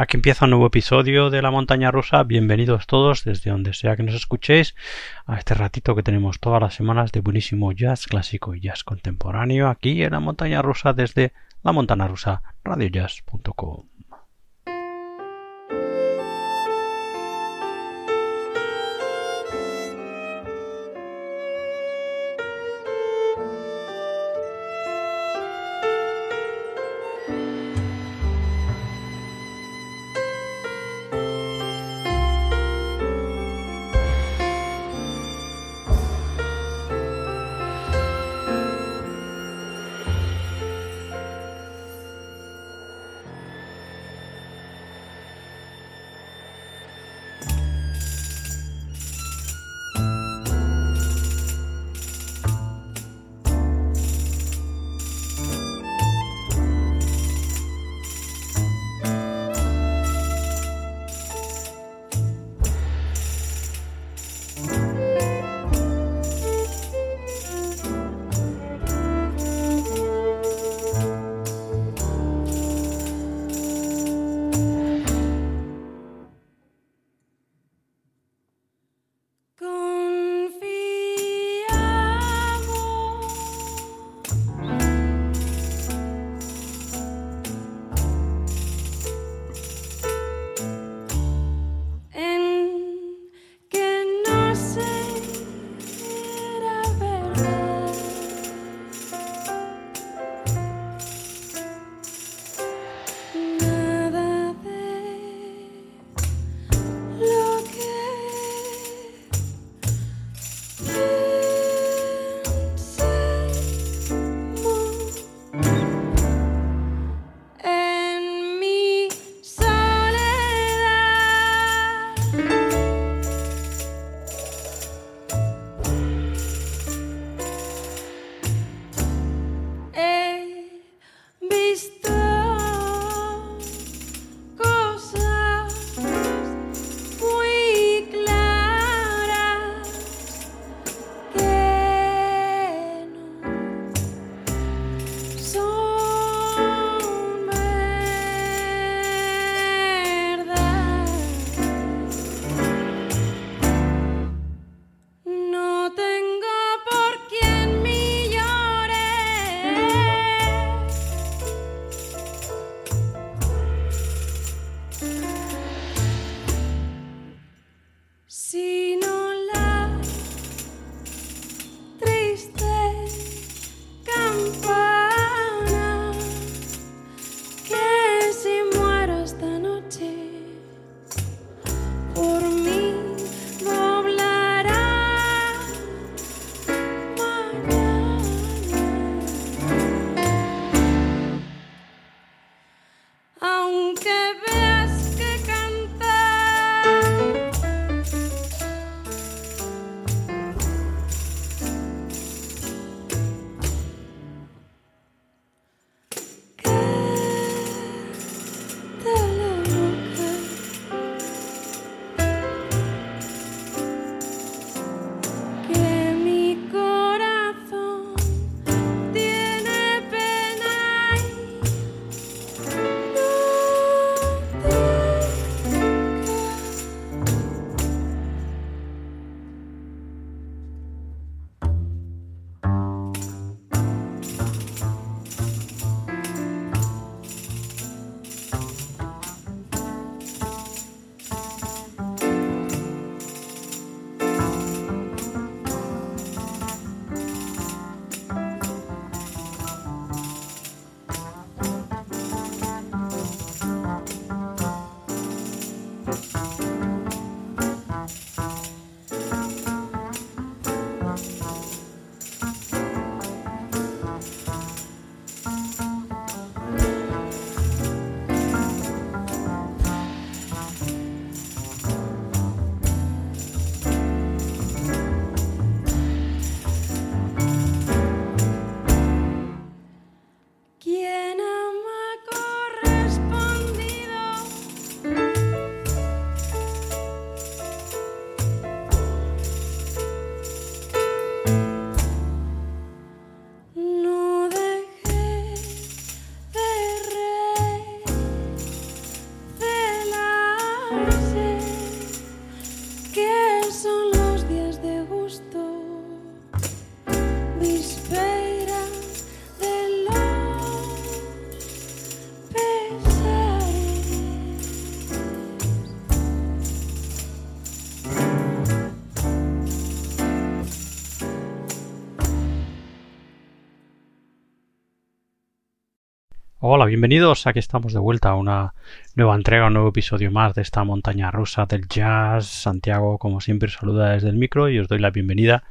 Aquí empieza un nuevo episodio de La Montaña Rusa. Bienvenidos todos desde donde sea que nos escuchéis a este ratito que tenemos todas las semanas de buenísimo jazz clásico y jazz contemporáneo aquí en La Montaña Rusa desde La Montaña Rusa radiojazz.com. Hola, bienvenidos. Aquí estamos de vuelta a una nueva entrega, un nuevo episodio más de esta montaña rusa del jazz. Santiago, como siempre, saluda desde el micro y os doy la bienvenida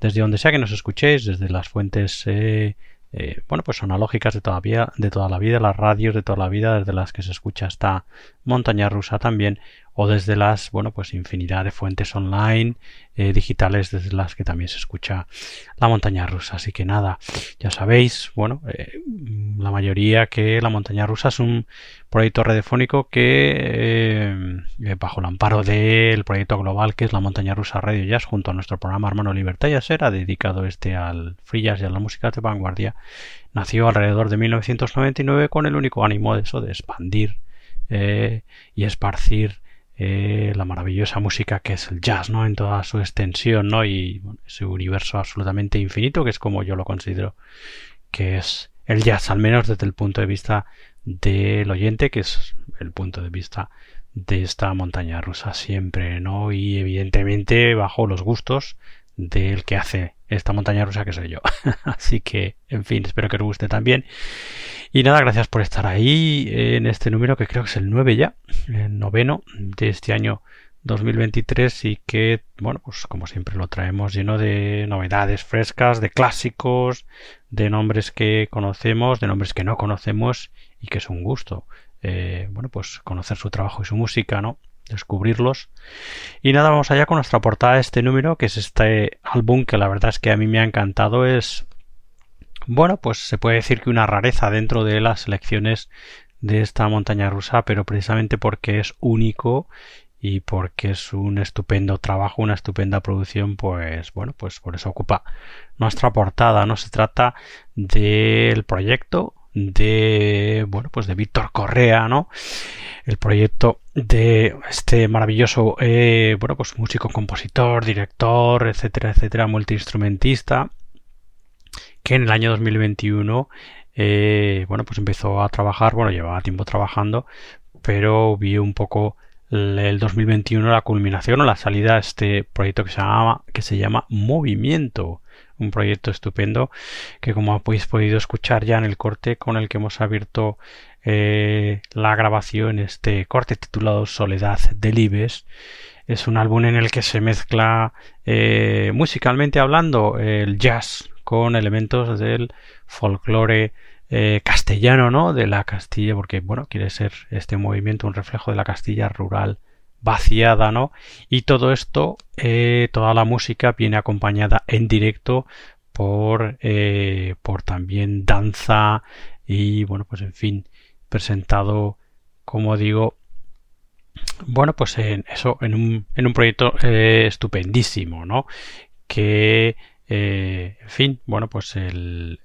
desde donde sea que nos escuchéis, desde las fuentes, eh, eh, bueno, pues analógicas de toda, de toda la vida, las radios de toda la vida, desde las que se escucha esta montaña rusa también, o desde las, bueno, pues infinidad de fuentes online, eh, digitales, desde las que también se escucha la montaña rusa. Así que nada, ya sabéis, bueno, eh, la mayoría que la montaña rusa es un proyecto radiofónico que, eh, bajo el amparo del proyecto global que es la montaña rusa Radio Jazz, junto a nuestro programa hermano Libertad Jazz, ha dedicado este al free jazz y a la música de vanguardia, nació alrededor de 1999 con el único ánimo de eso, de expandir y esparcir eh, la maravillosa música que es el jazz, ¿no? En toda su extensión, ¿no? Y ese universo absolutamente infinito que es como yo lo considero que es el jazz, al menos desde el punto de vista del oyente, que es el punto de vista de esta montaña rusa siempre, ¿no? Y evidentemente bajo los gustos del que hace esta montaña rusa que soy yo. Así que, en fin, espero que os guste también. Y nada, gracias por estar ahí en este número que creo que es el 9 ya, el noveno de este año 2023 y que, bueno, pues como siempre lo traemos lleno de novedades frescas, de clásicos, de nombres que conocemos, de nombres que no conocemos y que es un gusto. Eh, bueno, pues conocer su trabajo y su música, ¿no? Descubrirlos. Y nada, vamos allá con nuestra portada de este número, que es este álbum que la verdad es que a mí me ha encantado. Es, bueno, pues se puede decir que una rareza dentro de las selecciones de esta montaña rusa, pero precisamente porque es único y porque es un estupendo trabajo, una estupenda producción, pues bueno, pues por eso ocupa nuestra portada. No se trata del proyecto de bueno pues de Víctor Correa no el proyecto de este maravilloso eh, bueno pues músico compositor director etcétera etcétera multiinstrumentista que en el año 2021 eh, bueno pues empezó a trabajar bueno llevaba tiempo trabajando pero vio un poco el 2021 la culminación o la salida de este proyecto que se llama que se llama Movimiento un proyecto estupendo que como habéis podido escuchar ya en el corte con el que hemos abierto eh, la grabación, este corte titulado Soledad del Ibes, es un álbum en el que se mezcla eh, musicalmente hablando el jazz con elementos del folclore eh, castellano, ¿no? De la Castilla, porque bueno, quiere ser este movimiento un reflejo de la Castilla rural vaciada, ¿no? Y todo esto, eh, toda la música viene acompañada en directo por, eh, por también danza y bueno, pues en fin, presentado, como digo, bueno, pues en eso, en un, en un proyecto eh, estupendísimo, ¿no? Que, en fin, bueno, pues el,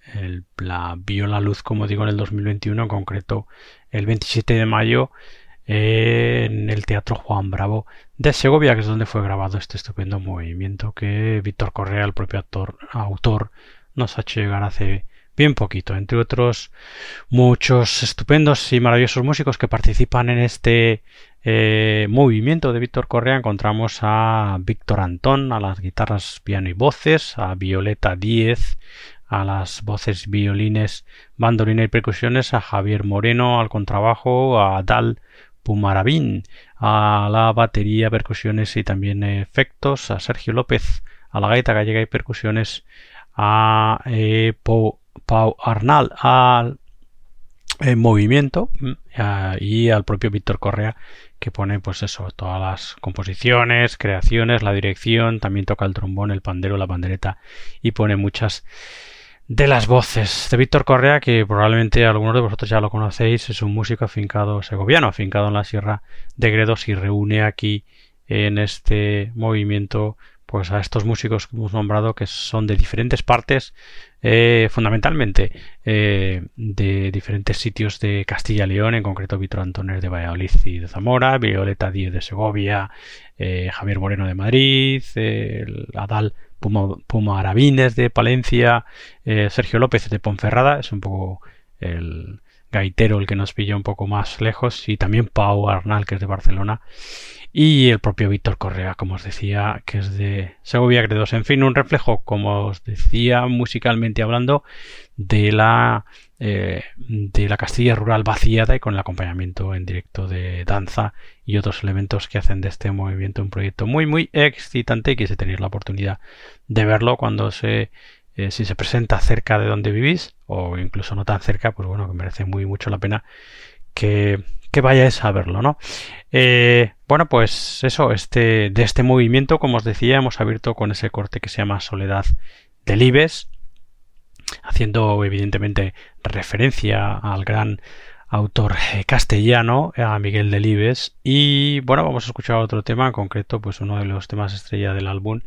la vio la luz, como digo, en el 2021, en concreto el 27 de mayo, en el Teatro Juan Bravo de Segovia, que es donde fue grabado este estupendo movimiento que Víctor Correa, el propio autor, nos ha hecho llegar hace bien poquito, entre otros muchos estupendos y maravillosos músicos que participan en este eh, movimiento de Víctor Correa. Encontramos a Víctor Antón a las guitarras, piano y voces, a Violeta Díez a las voces, violines, bandolina y percusiones, a Javier Moreno al contrabajo, a Dal Pumarabín, a la batería, percusiones y también efectos, a Sergio López, a la gaita gallega y percusiones, a eh, Pau Arnal al eh, movimiento mm, y al propio Víctor Correa que pone pues eso, todas las composiciones, creaciones, la dirección, también toca el trombón, el pandero, la pandereta y pone muchas de las voces de Víctor Correa, que probablemente algunos de vosotros ya lo conocéis, es un músico afincado segoviano, afincado en la Sierra de Gredos y reúne aquí en este movimiento pues a estos músicos que hemos nombrado que son de diferentes partes, eh, fundamentalmente eh, de diferentes sitios de Castilla y León, en concreto Víctor Antones de Valladolid y de Zamora, Violeta Díez de Segovia, eh, Javier Moreno de Madrid, Adal Puma, Puma, Arabines de Palencia, Sergio López de Ponferrada, es un poco el gaitero el que nos pilla un poco más lejos, y también Pau Arnal, que es de Barcelona y el propio Víctor Correa, como os decía, que es de Segovia Gredos. En fin, un reflejo, como os decía, musicalmente hablando, de la eh, de la Castilla rural vaciada y con el acompañamiento en directo de danza y otros elementos que hacen de este movimiento un proyecto muy muy excitante y quise tener la oportunidad de verlo cuando se eh, si se presenta cerca de donde vivís o incluso no tan cerca pues bueno que merece muy mucho la pena que que vayáis a verlo, ¿no? Eh, bueno, pues eso, este, de este movimiento, como os decía, hemos abierto con ese corte que se llama Soledad del Ibes, haciendo evidentemente referencia al gran autor eh, castellano, a Miguel Delibes. Y bueno, vamos a escuchar otro tema, en concreto, pues uno de los temas estrella del álbum,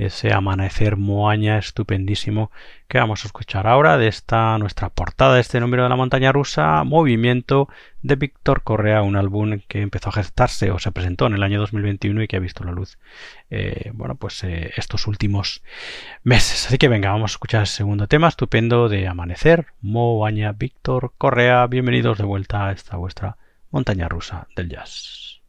ese amanecer moaña estupendísimo que vamos a escuchar ahora de esta nuestra portada de este número de la montaña rusa movimiento de Víctor Correa un álbum que empezó a gestarse o se presentó en el año 2021 y que ha visto la luz eh, bueno pues eh, estos últimos meses. Así que venga vamos a escuchar el segundo tema estupendo de amanecer moaña Víctor Correa. Bienvenidos de vuelta a esta vuestra montaña rusa del jazz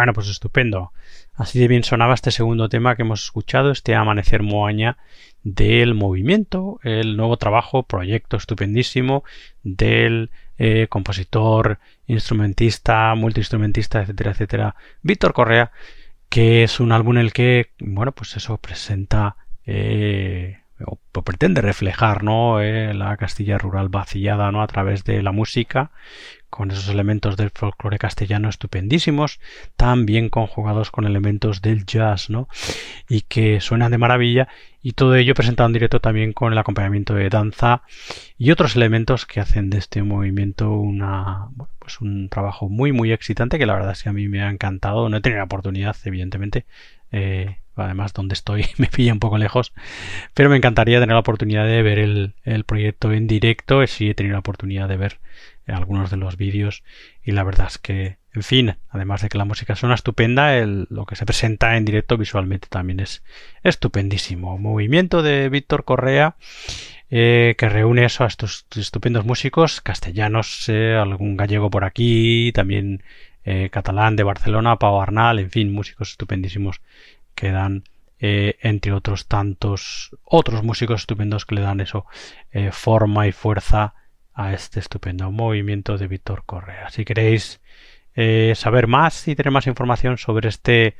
Bueno, pues estupendo. Así de bien sonaba este segundo tema que hemos escuchado, este Amanecer Moaña del movimiento, el nuevo trabajo, proyecto estupendísimo del eh, compositor, instrumentista, multiinstrumentista, etcétera, etcétera, Víctor Correa, que es un álbum en el que, bueno, pues eso presenta eh, o, pretende reflejar, ¿no? Eh, la Castilla rural vaciada, ¿no? A través de la música, con esos elementos del folclore castellano estupendísimos, tan bien conjugados con elementos del jazz, ¿no? Y que suenan de maravilla, y todo ello presentado en directo también con el acompañamiento de danza y otros elementos que hacen de este movimiento una, pues un trabajo muy, muy excitante, que la verdad es que a mí me ha encantado. No he tenido la oportunidad, evidentemente, eh, además donde estoy me pilla un poco lejos, pero me encantaría tener la oportunidad de ver el, proyecto en directo, sí he tenido la oportunidad de ver algunos de los vídeos y la verdad es que, en fin, además de que la música suena estupenda, lo que se presenta en directo visualmente también es estupendísimo. Movimiento de Víctor Correa eh, que reúne eso a estos estupendos músicos castellanos, eh, algún gallego por aquí, también eh, catalán de Barcelona, Pau Arnal, en fin, músicos estupendísimos que dan entre otros tantos otros músicos estupendos que le dan eso forma y fuerza a este estupendo movimiento de Víctor Correa. Si queréis eh, saber más y tener más información sobre este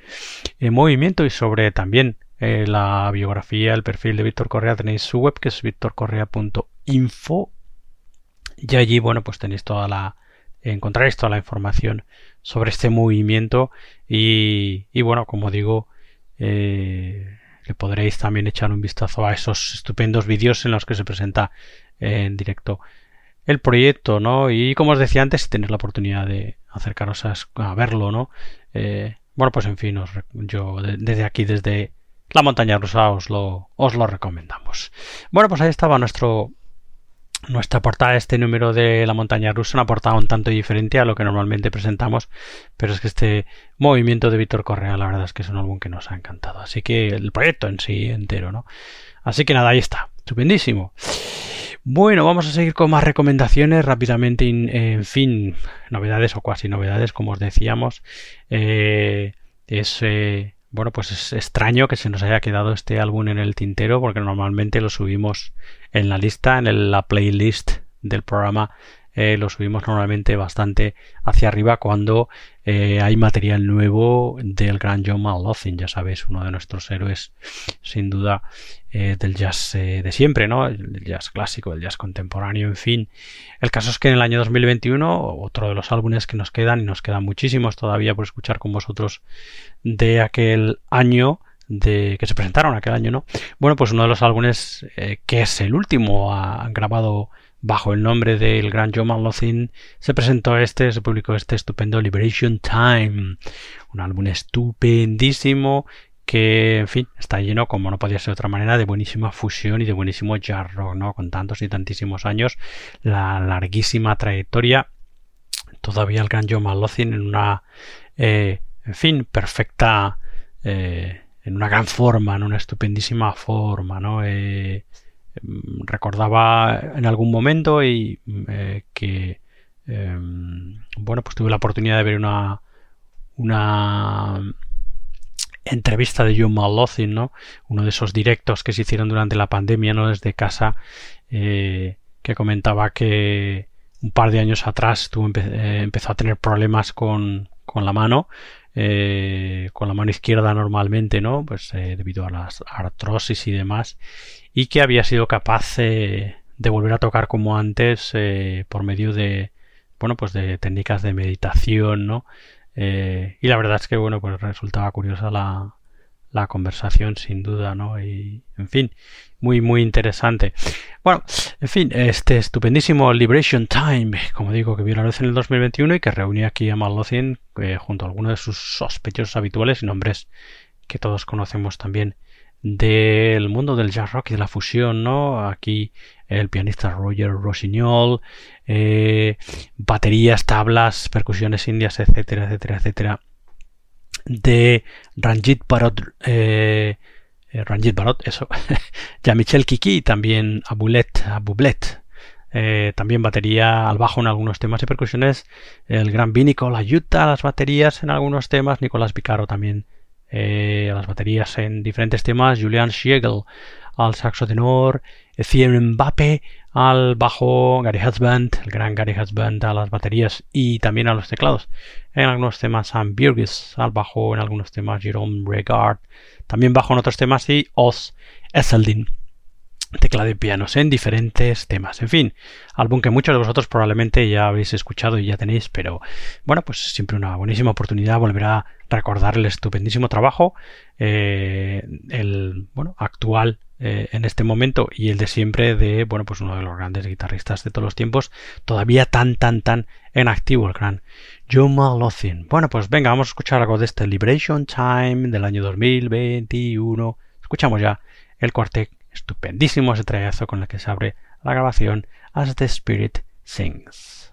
eh, movimiento y sobre también eh, la biografía, el perfil de Víctor Correa, tenéis su web que es victorcorrea.info y allí, bueno, pues tenéis toda la encontraréis toda la información sobre este movimiento y bueno, como digo, le podréis también echar un vistazo a esos estupendos vídeos en los que se presenta en directo el proyecto, ¿no? Y como os decía antes, tener la oportunidad de acercaros a, verlo, ¿no? Eh, bueno, pues en fin, yo desde aquí, desde la montaña rusa, os lo, os lo recomendamos. Bueno, pues ahí estaba nuestro nuestra portada, este número de la montaña rusa, una portada un tanto diferente a lo que normalmente presentamos, pero es que este movimiento de Víctor Correa, la verdad es que es un álbum que nos ha encantado. Así que el proyecto en sí entero, ¿no? Así que nada, ahí está, estupendísimo. Bueno, vamos a seguir con más recomendaciones rápidamente. En fin, novedades o cuasi novedades, como os decíamos. Eh, es eh, bueno, pues es extraño que se nos haya quedado este álbum en el tintero, porque normalmente lo subimos en la lista, en la playlist del programa eh, lo subimos normalmente bastante hacia arriba cuando eh, hay material nuevo del gran John Malothin, ya sabéis, uno de nuestros héroes sin duda eh, del jazz de siempre, ¿no? El jazz clásico, el jazz contemporáneo, en fin. El caso es que en el año 2021, otro de los álbumes que nos quedan, y nos quedan muchísimos todavía por escuchar con vosotros de aquel año, de que se presentaron aquel año, ¿no? Bueno, pues uno de los álbumes que es el último ha grabado bajo el nombre del gran Joe Malothin, se presentó este, se publicó este estupendo Liberation Time, un álbum estupendísimo que, en fin, está lleno, como no podía ser de otra manera, de buenísima fusión y de buenísimo jazz rock, ¿no? Con tantos y tantísimos años, la larguísima trayectoria, todavía el gran Joe Malothin en una, eh, en fin, perfecta, eh, en una gran forma, en una estupendísima forma, ¿no? Eh, recordaba en algún momento y eh, que em, bueno pues tuve la oportunidad de ver una una entrevista de John Malothin, ¿no? Uno de esos directos que se hicieron durante la pandemia, ¿no? Desde casa, eh, que comentaba que un par de años atrás tuvo, eh, empezó a tener problemas con, con la mano, con la mano izquierda normalmente, ¿no? Pues debido a las artrosis y demás y que había sido capaz de volver a tocar como antes eh, por medio de bueno pues de técnicas de meditación no eh, y la verdad es que bueno pues resultaba curiosa la, la conversación sin duda no y en fin muy muy interesante bueno en fin este estupendísimo Liberation Time como digo que vio la luz en el 2021 y que reunía aquí a Malothin eh, junto a algunos de sus sospechosos habituales y nombres que todos conocemos también del mundo del jazz rock y de la fusión, ¿no? Aquí el pianista Roger Rossignol, eh, baterías, tablas, percusiones indias, etcétera, etcétera, etcétera. De Ranjit Barot, eh, eh Ranjit Barot, eso, ya Michel Kiki y también Abulet, Abublet, eh, también batería al bajo en algunos temas y percusiones, el gran B Nicola a las baterías en algunos temas, Nicolás Vicaro también a las baterías en diferentes temas, Julian Schiegel al saxo tenor, Etienne Mbappe al bajo, Gary Husband, el gran Gary Husband a las baterías y también a los teclados. En algunos temas Sam Burgess al bajo, en algunos temas Jerome Regard, también bajo en otros temas y Oz Esseldin teclado y pianos en diferentes temas. En fin, álbum que muchos de vosotros probablemente ya habéis escuchado y ya tenéis, pero bueno, pues siempre una buenísima oportunidad volver a recordar el estupendísimo trabajo, eh, el bueno, actual eh, en este momento y el de siempre de, bueno, pues uno de los grandes guitarristas de todos los tiempos, todavía tan, tan, tan en activo, el gran John Malothin. Bueno, pues venga, vamos a escuchar algo de este Liberation Time del año 2021. Escuchamos ya el cuartet estupendísimo ese trayazo con el que se abre la grabación As the Spirit Sings.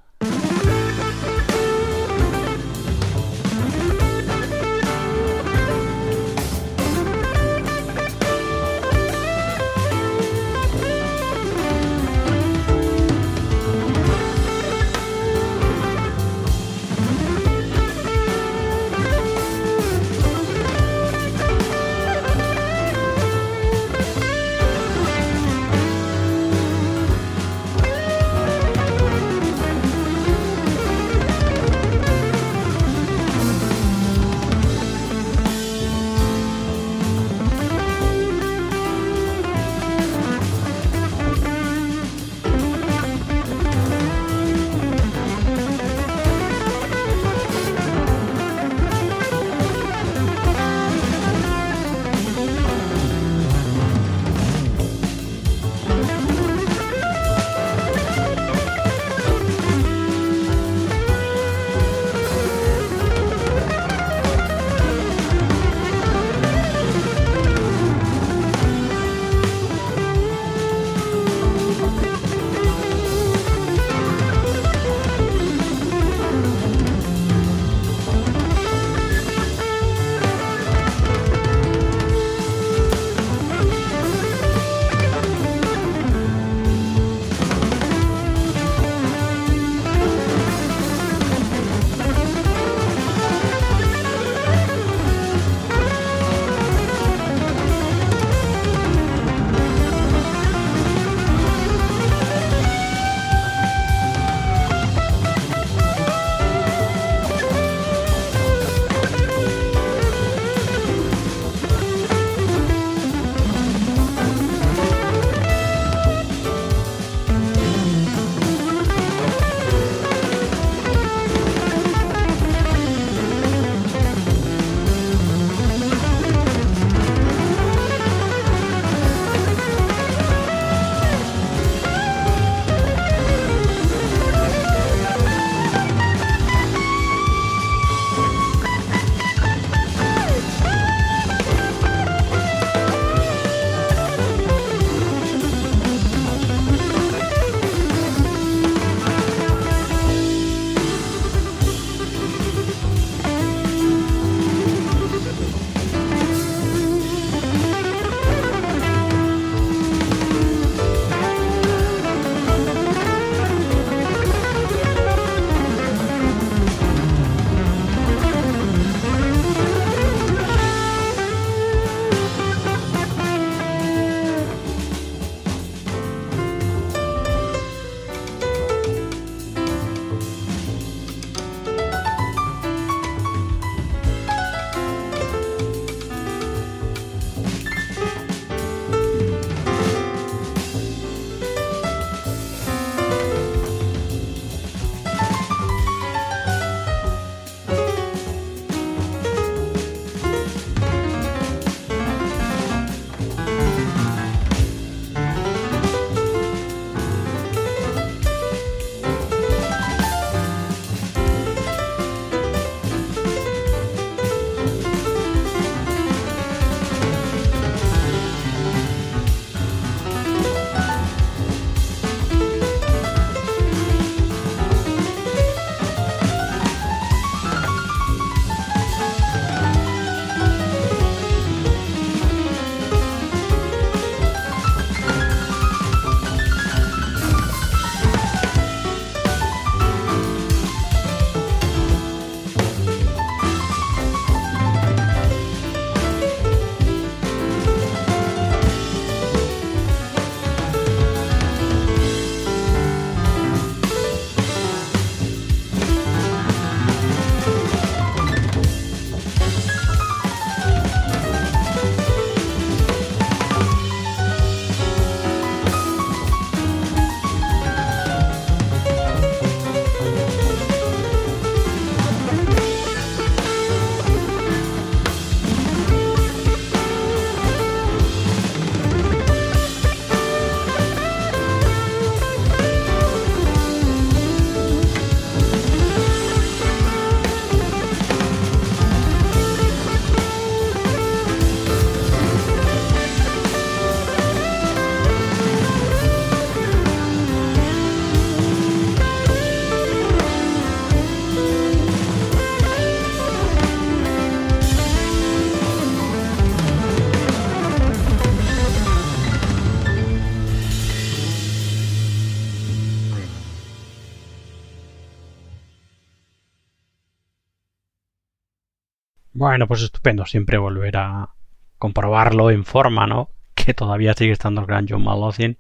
Bueno, pues estupendo, siempre volver a comprobarlo en forma, ¿no? Que todavía sigue estando el gran John Malothin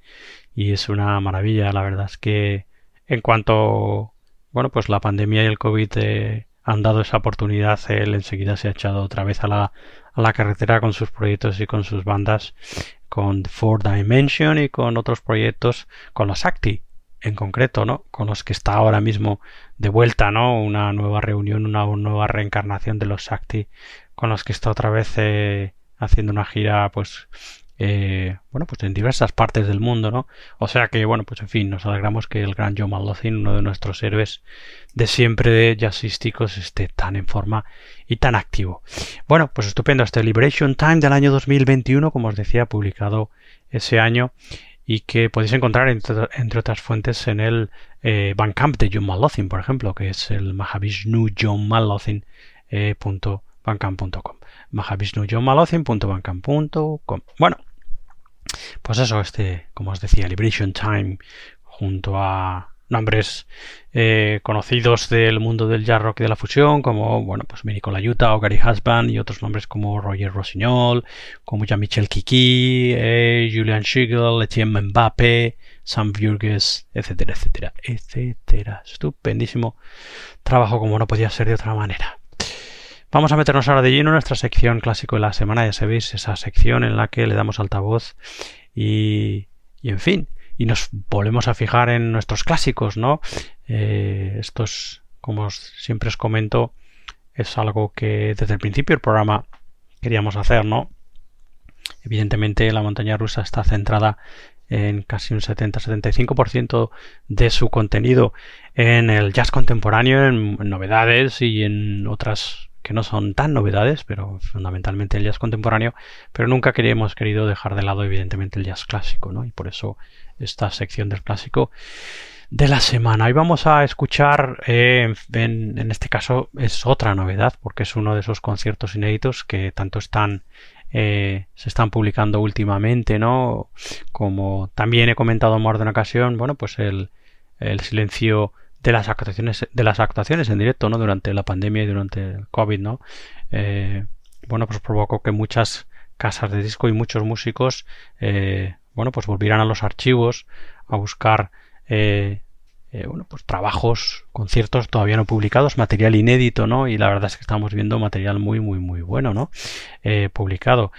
y es una maravilla, la verdad es que en cuanto, bueno, pues la pandemia y el COVID eh, han dado esa oportunidad, él enseguida se ha echado otra vez a la, a la carretera con sus proyectos y con sus bandas, con Four Dimension y con otros proyectos, con los Acti en concreto, ¿no? Con los que está ahora mismo de vuelta, ¿no? Una nueva reunión, una nueva reencarnación de los Acti, con los que está otra vez eh, haciendo una gira, pues, eh, bueno, pues en diversas partes del mundo, ¿no? O sea que, bueno, pues en fin, nos alegramos que el gran Joe Malothin, uno de nuestros héroes de siempre de jazzísticos, esté tan en forma y tan activo. Bueno, pues estupendo, este Liberation Time del año 2021, como os decía, publicado ese año y que podéis encontrar entre, otras fuentes en el eh, de John Malothin, por ejemplo, que es el Mahavishnu John Malothin, eh, punto Bueno, pues eso, este, como os decía, Liberation Time, junto a nombres eh, conocidos del mundo del jazz rock y de la fusión, como bueno, pues Mirico Yuta o Gary Husband, y otros nombres como Roger Rossignol, como Jean-Michel Kiki, eh, Julian Schiegel, Etienne Mbappé, Sam Burgess, etcétera, etcétera, etcétera. Estupendísimo trabajo como no podía ser de otra manera. Vamos a meternos ahora de lleno en nuestra sección clásico de la semana, ya sabéis, esa sección en la que le damos altavoz y, y en fin, y nos volvemos a fijar en nuestros clásicos, ¿no? Eh, estos, como siempre os comento, es algo que desde el principio del programa queríamos hacer, ¿no? Evidentemente la montaña rusa está centrada en casi un 70-75% de su contenido en el jazz contemporáneo, en novedades y en otras que no son tan novedades, pero fundamentalmente el jazz contemporáneo, pero nunca queríamos querido dejar de lado evidentemente el jazz clásico, ¿no? Y por eso esta sección del clásico de la semana. Hoy vamos a escuchar, eh, en, este caso es otra novedad, porque es uno de esos conciertos inéditos que tanto están eh, se están publicando últimamente, ¿no? Como también he comentado en más de una ocasión, bueno, pues el silencio de las actuaciones de las actuaciones en directo, ¿no? Durante la pandemia y durante el COVID, ¿no? Eh, bueno, pues provocó que muchas casas de disco y muchos músicos bueno, pues volvieran a los archivos a buscar eh, eh, bueno, pues trabajos, conciertos todavía no publicados, material inédito, ¿no? Y la verdad es que estamos viendo material muy, muy, muy bueno, ¿no? Eh, publicado.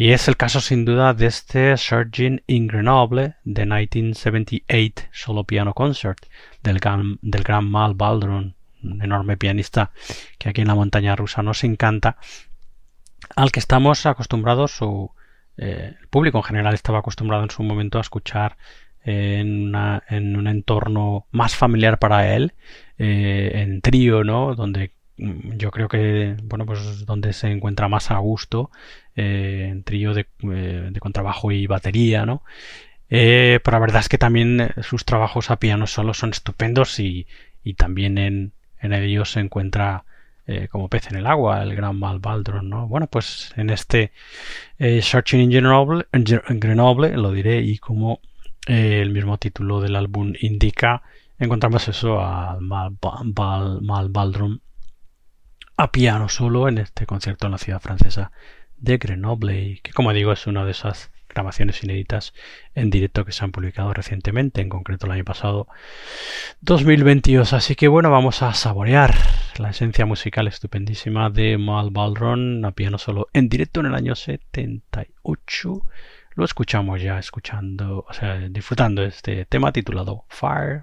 Y es el caso sin duda de este Surgeon in Grenoble de 1978 Solo Piano Concert del gran, Mal Baldron, un enorme pianista que aquí en la montaña rusa nos encanta, al que estamos acostumbrados su, eh, el público en general estaba acostumbrado en su momento a escuchar en, un entorno más familiar para él, eh, en trío, ¿no? Donde yo creo que, bueno, pues donde se encuentra más a gusto, eh, en trío de, contrabajo y batería, ¿no? pero la verdad es que también sus trabajos a piano solo son estupendos y, también en, en ellos se encuentra eh, como pez en el agua, el gran Mal Baldron, ¿no? Bueno, pues en este eh, Searching in Grenoble, lo diré, y como eh, el mismo título del álbum indica, encontramos eso al Mal, Mal Baldron a piano solo en este concierto en la ciudad francesa de Grenoble, que como digo es una de esas grabaciones inéditas en directo que se han publicado recientemente, en concreto el año pasado 2022. Así que bueno, vamos a saborear la esencia musical estupendísima de Mal Baldron a piano solo en directo en el año 78. Lo escuchamos ya escuchando, o sea, disfrutando este tema titulado Fire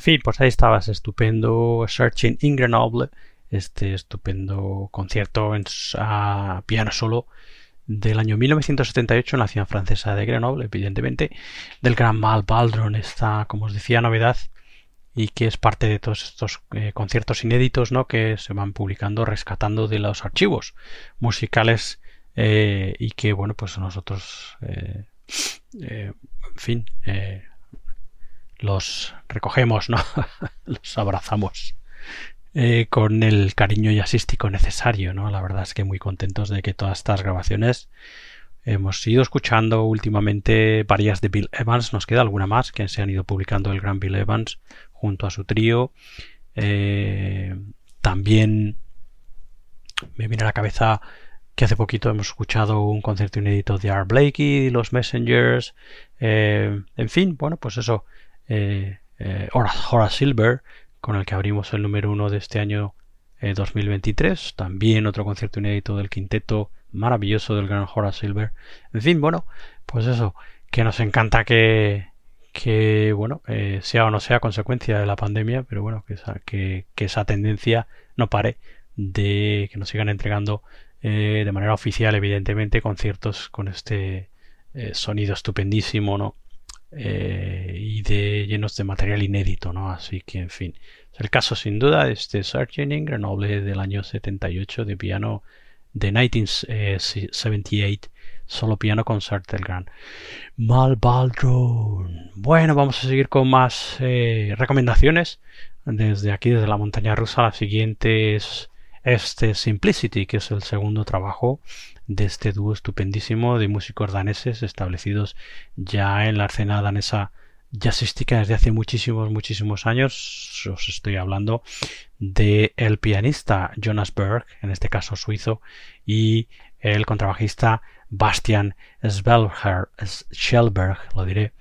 En fin, pues ahí estabas, estupendo Searching in Grenoble, este estupendo concierto en, a piano solo del año 1978 en la ciudad francesa de Grenoble, evidentemente, del gran Mal Baldron, esta, como os decía, novedad y que es parte de todos estos eh, conciertos inéditos ¿no? que se van publicando, rescatando de los archivos musicales eh, y que, bueno, pues nosotros, eh, en fin, los recogemos, ¿no? los abrazamos eh, con el cariño jazzístico necesario, ¿no? La verdad es que muy contentos de que todas estas grabaciones hemos ido escuchando últimamente varias de Bill Evans, nos queda alguna más que se han ido publicando el gran Bill Evans junto a su trío. Eh, también me viene a la cabeza que hace poquito hemos escuchado un concierto inédito de Art Blakey, los Messengers, eh, en fin, bueno, pues eso, eh, eh Horace Silver, con el que abrimos el número uno de este año 2023. Eh, También otro concierto inédito del quinteto maravilloso del gran Horace Silver. En fin, bueno, pues eso, que nos encanta que, que bueno, eh, sea o no sea consecuencia de la pandemia, pero bueno, que esa, que, esa tendencia no pare de que nos sigan entregando de manera oficial, evidentemente, conciertos con este sonido estupendísimo, ¿no? Eh, y de llenos de material inédito, ¿no? Así que, en fin, es el caso sin duda de este Searching Grenoble del año 78 de piano de 1978, solo piano concert del gran Mal Baldron. Bueno, vamos a seguir con más eh, recomendaciones desde aquí, desde la montaña rusa. La siguiente es este Simplicity, que es el segundo trabajo de este dúo estupendísimo de músicos daneses establecidos ya en la escena danesa jazzística desde hace muchísimos, muchísimos años. Os estoy hablando de el pianista Jonas Berg, en este caso suizo, y el contrabajista Bastian Schellberg, lo diré,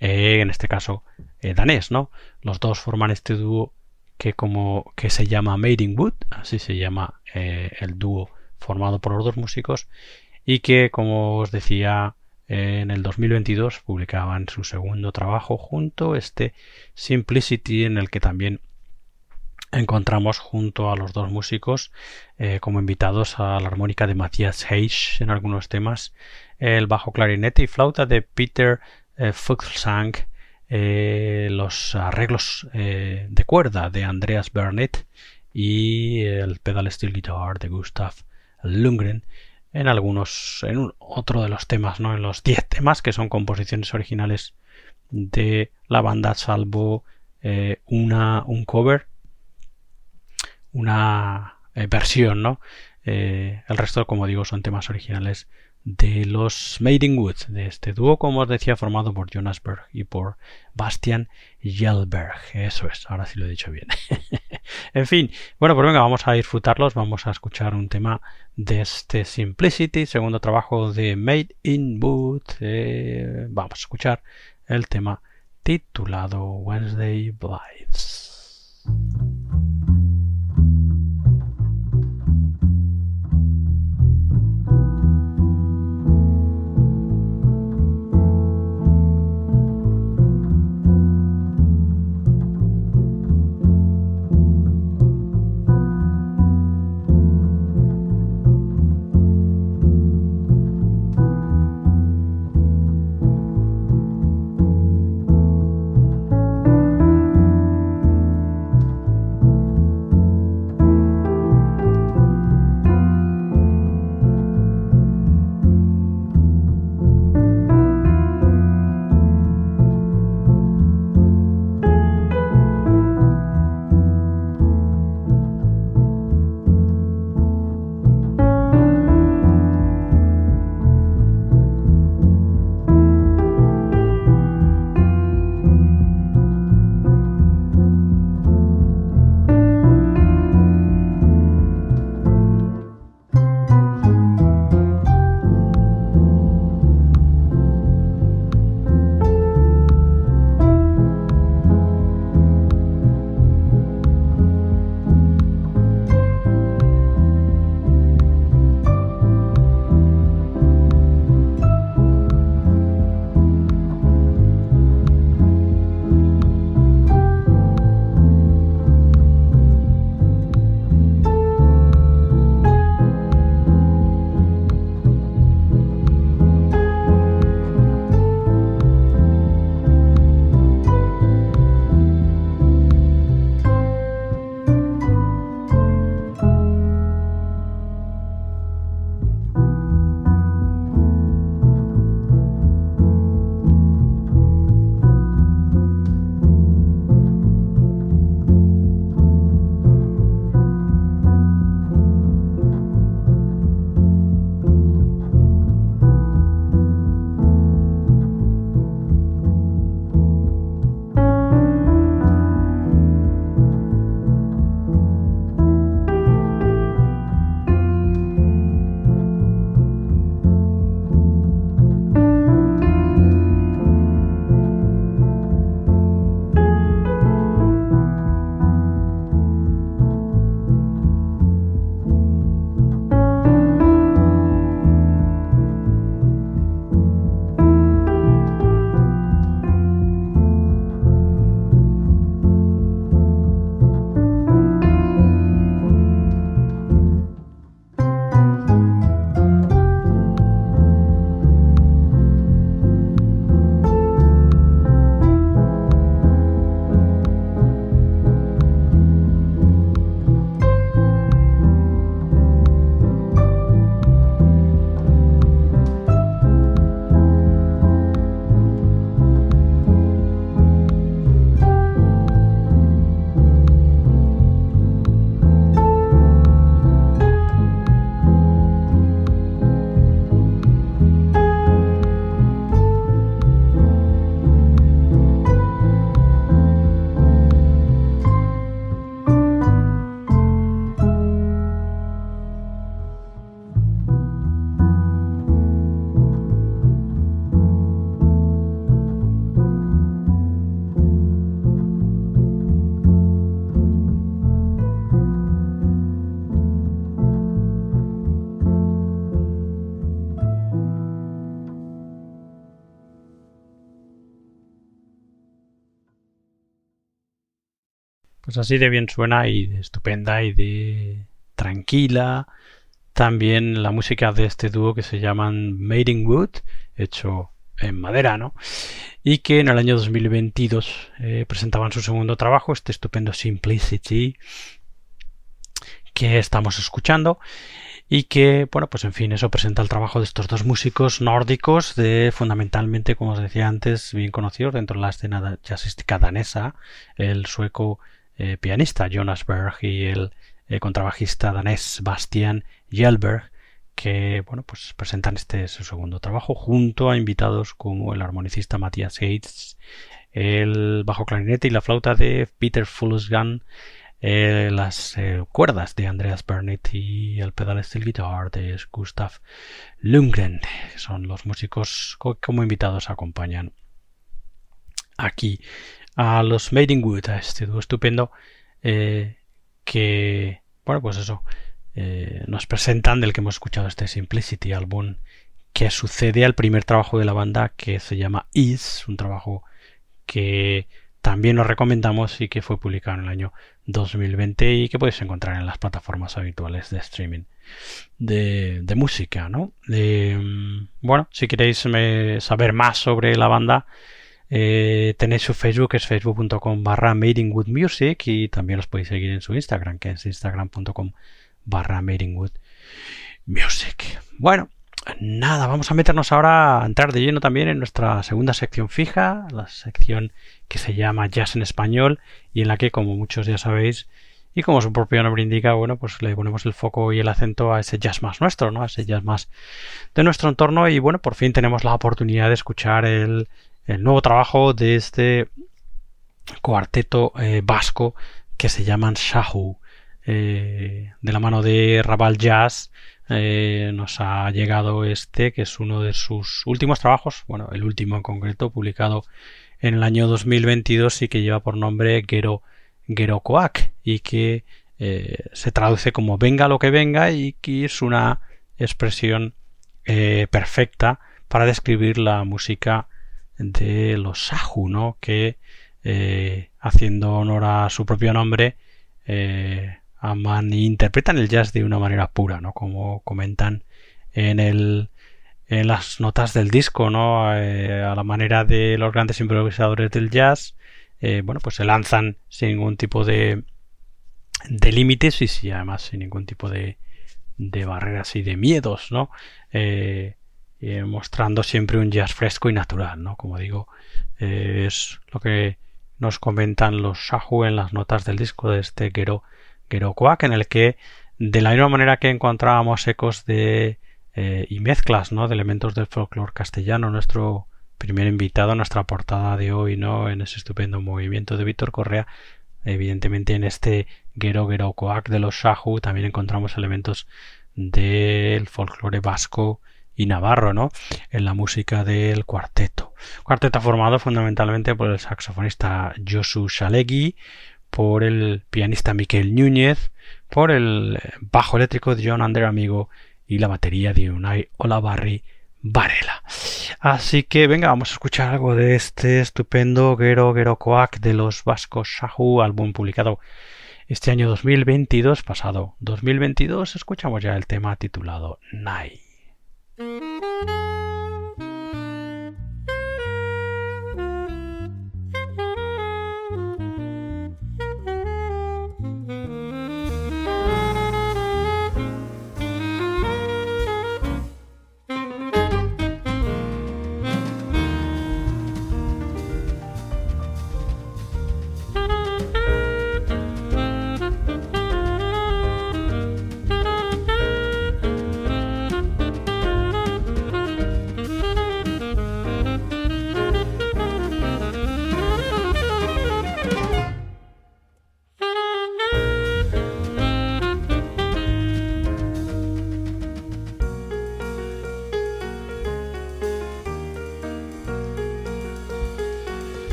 eh, en este caso eh, danés, ¿no? Los dos forman este dúo que como que se llama Made in Wood, así se llama eh, el dúo formado por los dos músicos y que, como os decía, en el 2022 publicaban su segundo trabajo junto, este Simplicity, en el que también encontramos junto a los dos músicos eh, como invitados a la armónica de Matthias Heisch en algunos temas, el bajo clarinete y flauta de Peter eh, Fuchsang, eh, los arreglos de cuerda de Andreas Burnett y el pedal steel guitar de Gustav Lundgren en algunos, en otro de los temas, ¿no? En los 10 temas que son composiciones originales de la banda, salvo eh, una, un cover, una eh, versión, ¿no? Eh, el resto, como digo, son temas originales de los Made in Woods, de este dúo, como os decía, formado por Jonas Berg y por Bastian Jelberg. Eso es, ahora sí lo he dicho bien. en fin, bueno, pues venga, vamos a disfrutarlos, vamos a escuchar un tema de este Simplicity, segundo trabajo de Made in Wood. Eh, vamos a escuchar el tema titulado Wednesday Blights. Así de bien suena y de estupenda y de tranquila. También la música de este dúo que se llaman Made in Wood, hecho en madera, ¿no? Y que en el año 2022 eh, presentaban su segundo trabajo, este estupendo Simplicity que estamos escuchando y que, bueno, pues en fin, eso presenta el trabajo de estos dos músicos nórdicos de fundamentalmente, como os decía antes, bien conocidos dentro de la escena jazzística danesa, el sueco eh, pianista Jonas Berg y el eh, contrabajista danés Bastian Jelberg, que bueno, pues presentan este su segundo trabajo junto a invitados como el armonicista Matthias Heitz, el bajo clarinete y la flauta de Peter Fulsgan, eh, las cuerdas de Andreas Bernit y el pedal steel de Gustav Lundgren, son los músicos que como invitados acompañan aquí a los Made in Wood, a este dúo estupendo eh, que, bueno, pues eso, eh, nos presentan del que hemos escuchado este Simplicity álbum que sucede al primer trabajo de la banda que se llama Is, un trabajo que también nos recomendamos y que fue publicado en el año 2020 y que podéis encontrar en las plataformas habituales de streaming de, música, ¿no? Mm, bueno, si queréis eh, saber más sobre la banda, eh, tenéis su Facebook, es facebook.com barra Music y también los podéis seguir en su Instagram, que es instagram.com barra Music. Bueno, nada, vamos a meternos ahora a entrar de lleno también en nuestra segunda sección fija, la sección que se llama Jazz en Español y en la que, como muchos ya sabéis, y como su propio nombre indica, bueno, pues le ponemos el foco y el acento a ese jazz más nuestro, ¿no? A ese jazz más de nuestro entorno y bueno, por fin tenemos la oportunidad de escuchar el el nuevo trabajo de este cuarteto eh, vasco que se llaman Shahu. Eh, de la mano de Raval Jazz eh, nos ha llegado este, que es uno de sus últimos trabajos, bueno, el último en concreto, publicado en el año 2022 y que lleva por nombre Gero, Gerokoak y que se traduce como venga lo que venga y que es una expresión perfecta para describir la música de los Sahu, ¿no? que eh, haciendo honor a su propio nombre eh, aman e interpretan el jazz de una manera pura, ¿no? como comentan en el en las notas del disco, ¿no? Eh, a la manera de los grandes improvisadores del jazz, bueno, pues se lanzan sin ningún tipo de, de límites y sí, además sin ningún tipo de, de barreras y de miedos, ¿no? Eh, mostrando siempre un jazz fresco y natural, ¿no? Como digo, eh, es lo que nos comentan los Shahu en las notas del disco de este Gero, Gero en el que de la misma manera que encontrábamos ecos de eh, y mezclas, ¿no? De elementos del folclore castellano, nuestro primer invitado, nuestra portada de hoy, ¿no? En ese estupendo movimiento de Víctor Correa, evidentemente en este Gero Gero de los Shahu también encontramos elementos del folclore vasco y Navarro, ¿no? En la música del cuarteto. Cuarteto formado fundamentalmente por el saxofonista Josu Shalegui, por el pianista Miquel Núñez, por el bajo eléctrico de John Ander Amigo y la batería de Unai Olavarri Varela. Así que venga, vamos a escuchar algo de este estupendo Gero Gero Coac de los Vascos Shahu, álbum publicado este año 2022, pasado 2022, escuchamos ya el tema titulado Nai. Música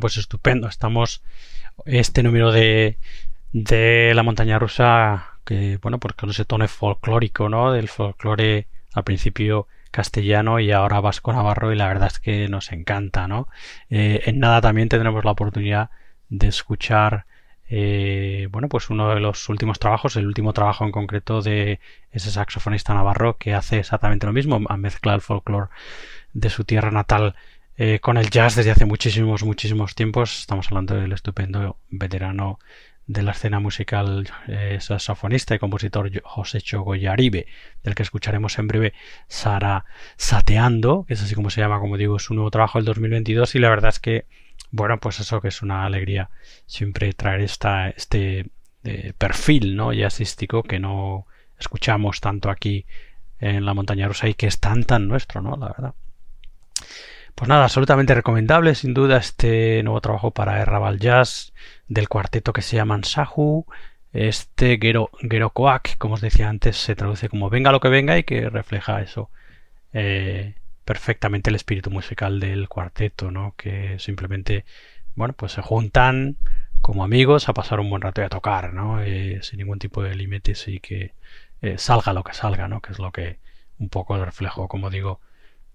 Pues estupendo. Estamos este número de, de la montaña rusa que, bueno, pues con ese tono folclórico, ¿no? Del folclore al principio castellano y ahora vasco navarro y la verdad es que nos encanta, ¿no? Eh, en nada también tendremos la oportunidad de escuchar eh, bueno, pues uno de los últimos trabajos, el último trabajo en concreto de ese saxofonista navarro que hace exactamente lo mismo, a mezclar el folclore de su tierra natal eh, con el jazz desde hace muchísimos, muchísimos tiempos. Estamos hablando del estupendo veterano de la escena musical eh, saxofonista y compositor José Chogoyaribe, del que escucharemos en breve Sara Sateando, que es así como se llama, como digo, su nuevo trabajo del 2022 y la verdad es que, bueno, pues eso que es una alegría siempre traer esta, este eh, perfil ¿no? jazzístico que no escuchamos tanto aquí en la montaña rusa y que es tan tan nuestro, ¿no? La verdad. Pues nada, absolutamente recomendable, sin duda, este nuevo trabajo para Errabal Jazz del cuarteto que se llama Sahu. Este Gero, Gerokoak, como os decía antes, se traduce como venga lo que venga y que refleja eso eh, perfectamente el espíritu musical del cuarteto, ¿no? Que simplemente, bueno, pues se juntan como amigos a pasar un buen rato y a tocar, ¿no? Eh, sin ningún tipo de límites y que eh, salga lo que salga, ¿no? Que es lo que un poco el reflejo, como digo,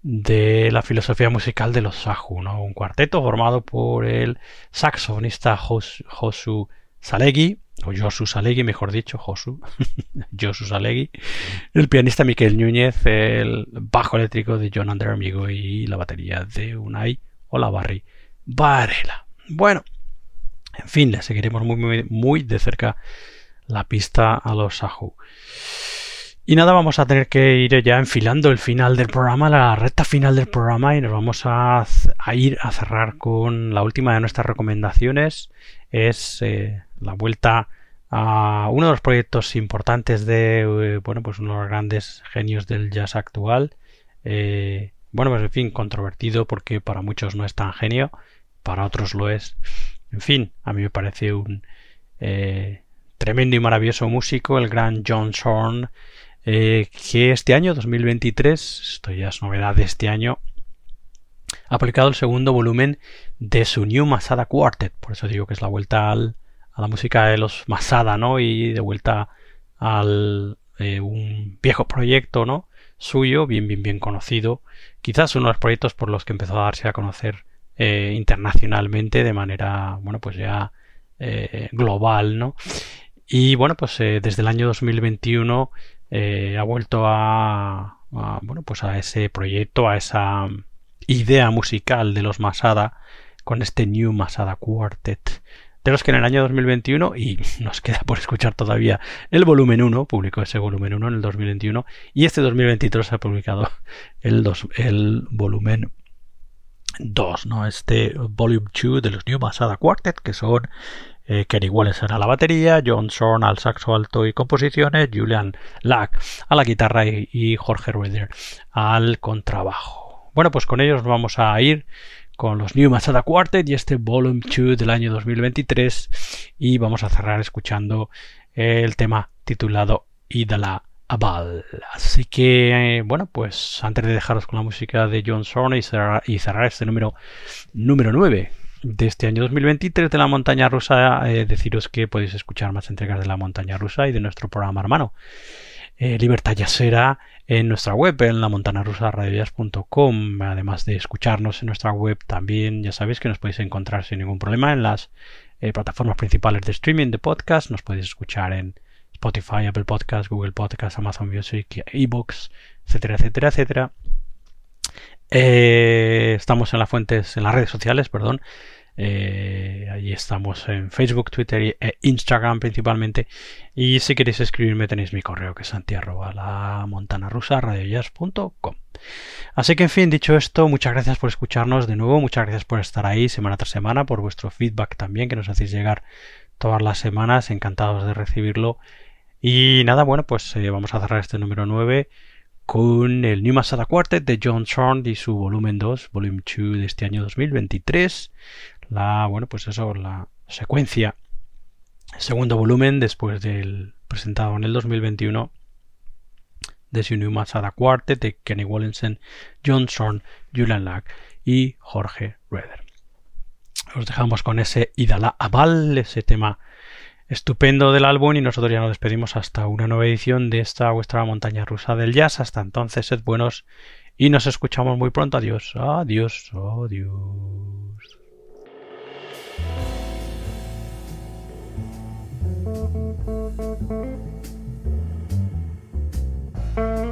de la filosofía musical de los Sahu, ¿no? Un cuarteto formado por el saxofonista Josu Salegi, o Josu Salegi, mejor dicho, Josu, Josu Salegi, el pianista Miquel Núñez, el bajo eléctrico de John Ander Amigo y la batería de Unai Olavarri Varela. Bueno, en fin, le seguiremos muy, muy, muy de cerca la pista a los Sahu. Y nada, vamos a tener que ir ya enfilando el final del programa, la recta final del programa, y nos vamos a, ir a cerrar con la última de nuestras recomendaciones. Es eh, la vuelta a uno de los proyectos importantes de, eh, bueno, pues uno de los grandes genios del jazz actual. Eh, bueno, pues en fin, controvertido porque para muchos no es tan genio, para otros lo es. En fin, a mí me parece un tremendo y maravilloso músico, el gran John Zorn eh, que este año, 2023, esto ya es novedad de este año, ha publicado el segundo volumen de su New Masada Quartet. Por eso digo que es la vuelta a la música de los Masada, ¿no? Y de vuelta al eh, un viejo proyecto, ¿no? Suyo, bien, bien, bien conocido. Quizás uno de los proyectos por los que empezó a darse a conocer eh, internacionalmente de manera, bueno, pues ya global, ¿no? Y bueno, pues desde el año 2021 eh, ha vuelto a, bueno pues a ese proyecto a esa idea musical de los Masada con este New Masada Quartet de los que en el año 2021 y nos queda por escuchar todavía el volumen 1 publicó ese volumen 1 en el 2021 y este 2023 ha publicado el, el volumen 2 no este volume 2 de los New Masada Quartet que son eh, Kerry Wallace a la batería, John Zorn al saxo alto y composiciones, Julian Lack a la guitarra y, Jorge Rueder al contrabajo. Bueno, pues con ellos vamos a ir con los New Masada Quartet y este Volume 2 del año 2023 y vamos a cerrar escuchando el tema titulado Idala Abal. Así que, eh, bueno, pues antes de dejaros con la música de John Zorn y cerrar, y cerrar este número número 9 de este año 2023 de la montaña rusa, eh, deciros que podéis escuchar más entregas de la montaña rusa y de nuestro programa hermano. Eh, Libertad Yasera en nuestra web, en la además de escucharnos en nuestra web también, ya sabéis que nos podéis encontrar sin ningún problema en las eh, plataformas principales de streaming de podcast, nos podéis escuchar en Spotify, Apple Podcast, Google Podcast, Amazon Music, eBooks, etcétera, etcétera, etcétera. Eh, estamos en las fuentes, en las redes sociales, perdón. Eh, allí estamos en Facebook, Twitter e Instagram principalmente. Y si queréis escribirme tenéis mi correo que es la montana rusa Así que en fin, dicho esto, muchas gracias por escucharnos de nuevo, muchas gracias por estar ahí semana tras semana, por vuestro feedback también que nos hacéis llegar todas las semanas, encantados de recibirlo. Y nada, bueno, pues eh, vamos a cerrar este número 9 con el New Masada Quartet de John Zorn y su volumen 2, volumen 2 de este año 2023. La, bueno, pues eso, la secuencia, segundo volumen después del presentado en el 2021 de New Masada Quartet de Kenny Wallensen, John Zorn, Julian Lack y Jorge Reder. Os dejamos con ese Idala Aval, ese tema estupendo del álbum y nosotros ya nos despedimos hasta una nueva edición de esta vuestra montaña rusa del jazz. Hasta entonces, sed buenos y nos escuchamos muy pronto. Adiós, adiós, adiós. Música